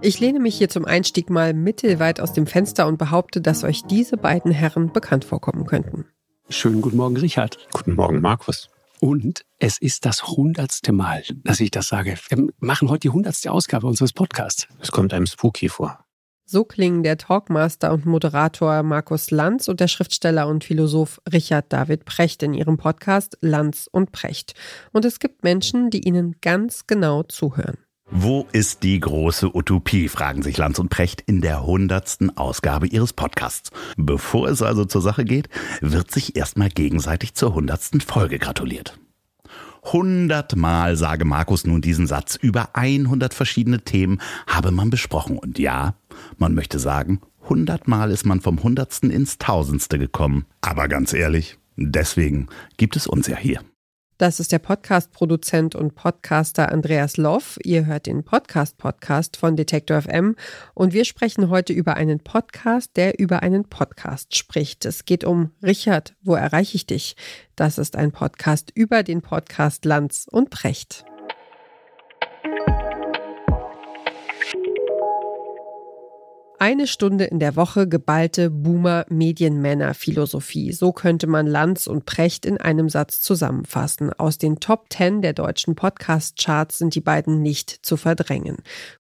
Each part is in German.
Ich lehne mich hier zum Einstieg mal mittelweit aus dem Fenster und behaupte, dass euch diese beiden Herren bekannt vorkommen könnten. Schönen guten Morgen, Richard. Guten Morgen, Markus. Und es ist das hundertste Mal, dass ich das sage. Wir machen heute die hundertste Ausgabe unseres Podcasts. Es kommt einem spooky vor. So klingen der Talkmaster und Moderator Markus Lanz und der Schriftsteller und Philosoph Richard David Precht in ihrem Podcast Lanz und Precht. Und es gibt Menschen, die ihnen ganz genau zuhören. Wo ist die große Utopie, fragen sich Lanz und Precht in der hundertsten Ausgabe ihres Podcasts. Bevor es also zur Sache geht, wird sich erstmal gegenseitig zur hundertsten Folge gratuliert. Hundertmal sage Markus nun diesen Satz. Über 100 verschiedene Themen habe man besprochen. Und ja, man möchte sagen, hundertmal ist man vom Hundertsten ins Tausendste gekommen. Aber ganz ehrlich, deswegen gibt es uns ja hier. Das ist der Podcast-Produzent und Podcaster Andreas Loff. Ihr hört den Podcast-Podcast von Detektor FM und wir sprechen heute über einen Podcast, der über einen Podcast spricht. Es geht um Richard, wo erreiche ich dich? Das ist ein Podcast über den Podcast Lanz und Precht. Eine Stunde in der Woche geballte Boomer-Medienmänner-Philosophie. So könnte man Lanz und Precht in einem Satz zusammenfassen. Aus den Top Ten der deutschen Podcast-Charts sind die beiden nicht zu verdrängen.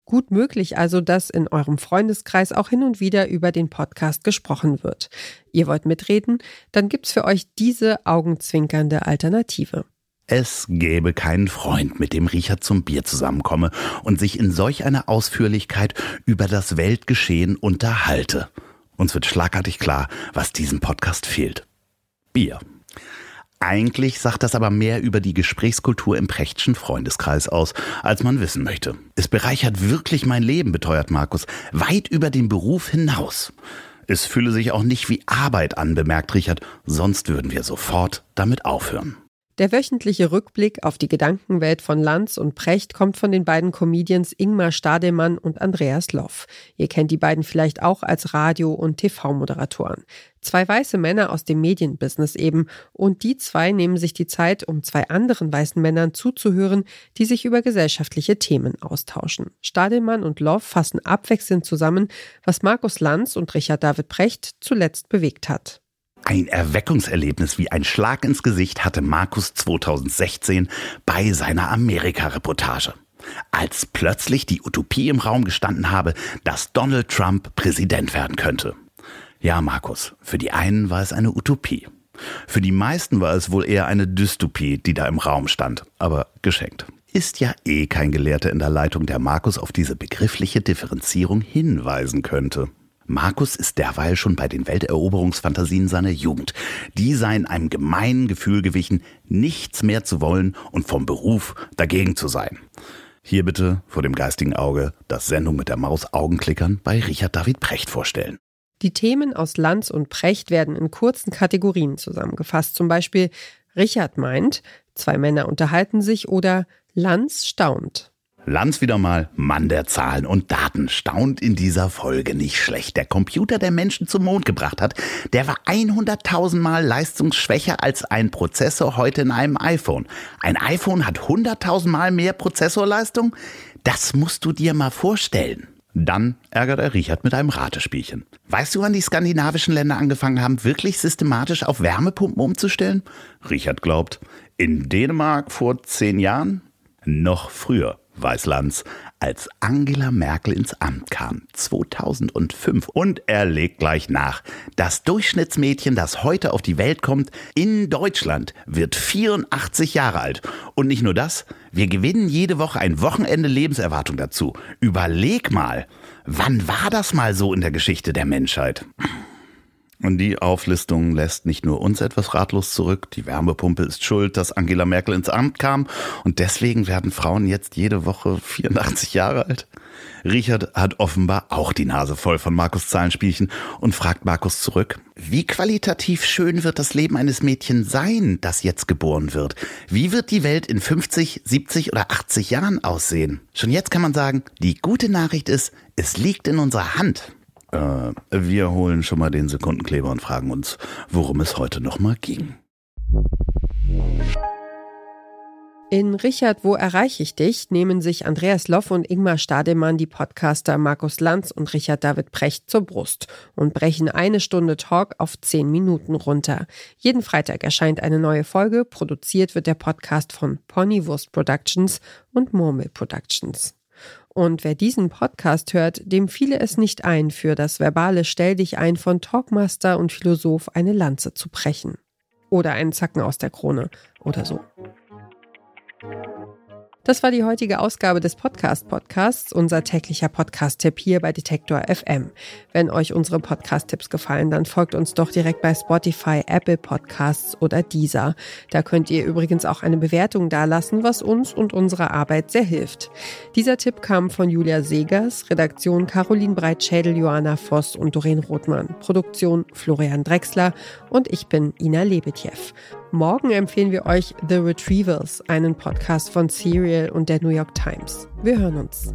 Gut möglich also, dass in eurem Freundeskreis auch hin und wieder über den Podcast gesprochen wird. Ihr wollt mitreden? Dann gibt's für euch diese augenzwinkernde Alternative. Es gäbe keinen Freund, mit dem Richard zum Bier zusammenkomme und sich in solch einer Ausführlichkeit über das Weltgeschehen unterhalte. Uns wird schlagartig klar, was diesem Podcast fehlt. Bier. Eigentlich sagt das aber mehr über die Gesprächskultur im Prechtschen Freundeskreis aus, als man wissen möchte. Es bereichert wirklich mein Leben, beteuert Markus, weit über den Beruf hinaus. Es fühle sich auch nicht wie Arbeit an, bemerkt Richard, sonst würden wir sofort damit aufhören. Der wöchentliche Rückblick auf die Gedankenwelt von Lanz und Precht kommt von den beiden Comedians Ingmar Stadelmann und Andreas Loff. Ihr kennt die beiden vielleicht auch als Radio- und TV-Moderatoren. Zwei weiße Männer aus dem Medienbusiness eben. Und die zwei nehmen sich die Zeit, um zwei anderen weißen Männern zuzuhören, die sich über gesellschaftliche Themen austauschen. Stadelmann und Loff fassen abwechselnd zusammen, was Markus Lanz und Richard David Precht zuletzt bewegt hat. Ein Erweckungserlebnis wie ein Schlag ins Gesicht hatte Markus 2016 bei seiner Amerika-Reportage. Als plötzlich die Utopie im Raum gestanden habe, dass Donald Trump Präsident werden könnte. Ja, Markus, für die einen war es eine Utopie. Für die meisten war es wohl eher eine Dystopie, die da im Raum stand, aber geschenkt. Ist ja eh kein Gelehrter in der Leitung, der Markus auf diese begriffliche Differenzierung hinweisen könnte. Markus ist derweil schon bei den Welteroberungsfantasien seiner Jugend. Die seien einem gemeinen Gefühl gewichen, nichts mehr zu wollen und vom Beruf dagegen zu sein. Hier bitte vor dem geistigen Auge das Sendung mit der Maus Augenklickern bei Richard David Precht vorstellen. Die Themen aus Lanz und Precht werden in kurzen Kategorien zusammengefasst. Zum Beispiel Richard meint, zwei Männer unterhalten sich oder Lanz staunt. Lanz wieder mal Mann der Zahlen und Daten staunt in dieser Folge nicht schlecht. Der Computer, der Menschen zum Mond gebracht hat, der war 100.000 Mal leistungsschwächer als ein Prozessor heute in einem iPhone. Ein iPhone hat 100.000 Mal mehr Prozessorleistung? Das musst du dir mal vorstellen. Dann ärgert er Richard mit einem Ratespielchen. Weißt du, wann die skandinavischen Länder angefangen haben, wirklich systematisch auf Wärmepumpen umzustellen? Richard glaubt, in Dänemark vor zehn Jahren? Noch früher. Weißlands, als Angela Merkel ins Amt kam, 2005. Und er legt gleich nach. Das Durchschnittsmädchen, das heute auf die Welt kommt, in Deutschland, wird 84 Jahre alt. Und nicht nur das, wir gewinnen jede Woche ein Wochenende Lebenserwartung dazu. Überleg mal, wann war das mal so in der Geschichte der Menschheit? Und die Auflistung lässt nicht nur uns etwas ratlos zurück, die Wärmepumpe ist schuld, dass Angela Merkel ins Amt kam und deswegen werden Frauen jetzt jede Woche 84 Jahre alt. Richard hat offenbar auch die Nase voll von Markus Zahlenspielchen und fragt Markus zurück, wie qualitativ schön wird das Leben eines Mädchens sein, das jetzt geboren wird? Wie wird die Welt in 50, 70 oder 80 Jahren aussehen? Schon jetzt kann man sagen, die gute Nachricht ist, es liegt in unserer Hand. Äh, wir holen schon mal den Sekundenkleber und fragen uns, worum es heute nochmal ging. In Richard, wo erreiche ich dich? nehmen sich Andreas Loff und Ingmar Stademann die Podcaster Markus Lanz und Richard David Precht zur Brust und brechen eine Stunde Talk auf zehn Minuten runter. Jeden Freitag erscheint eine neue Folge. Produziert wird der Podcast von Ponywurst Productions und Murmel Productions. Und wer diesen Podcast hört, dem fiele es nicht ein, für das verbale Stell dich ein von Talkmaster und Philosoph eine Lanze zu brechen. Oder einen Zacken aus der Krone oder so. Das war die heutige Ausgabe des Podcast Podcasts, unser täglicher Podcast-Tipp hier bei Detektor FM. Wenn euch unsere Podcast-Tipps gefallen, dann folgt uns doch direkt bei Spotify, Apple Podcasts oder Deezer. Da könnt ihr übrigens auch eine Bewertung dalassen, was uns und unserer Arbeit sehr hilft. Dieser Tipp kam von Julia Segers, Redaktion Caroline Breitschädel, Johanna Voss und Doreen Rothmann, Produktion Florian Drexler und ich bin Ina Lebetjew. Morgen empfehlen wir euch The Retrievals, einen Podcast von Serial und der New York Times. Wir hören uns.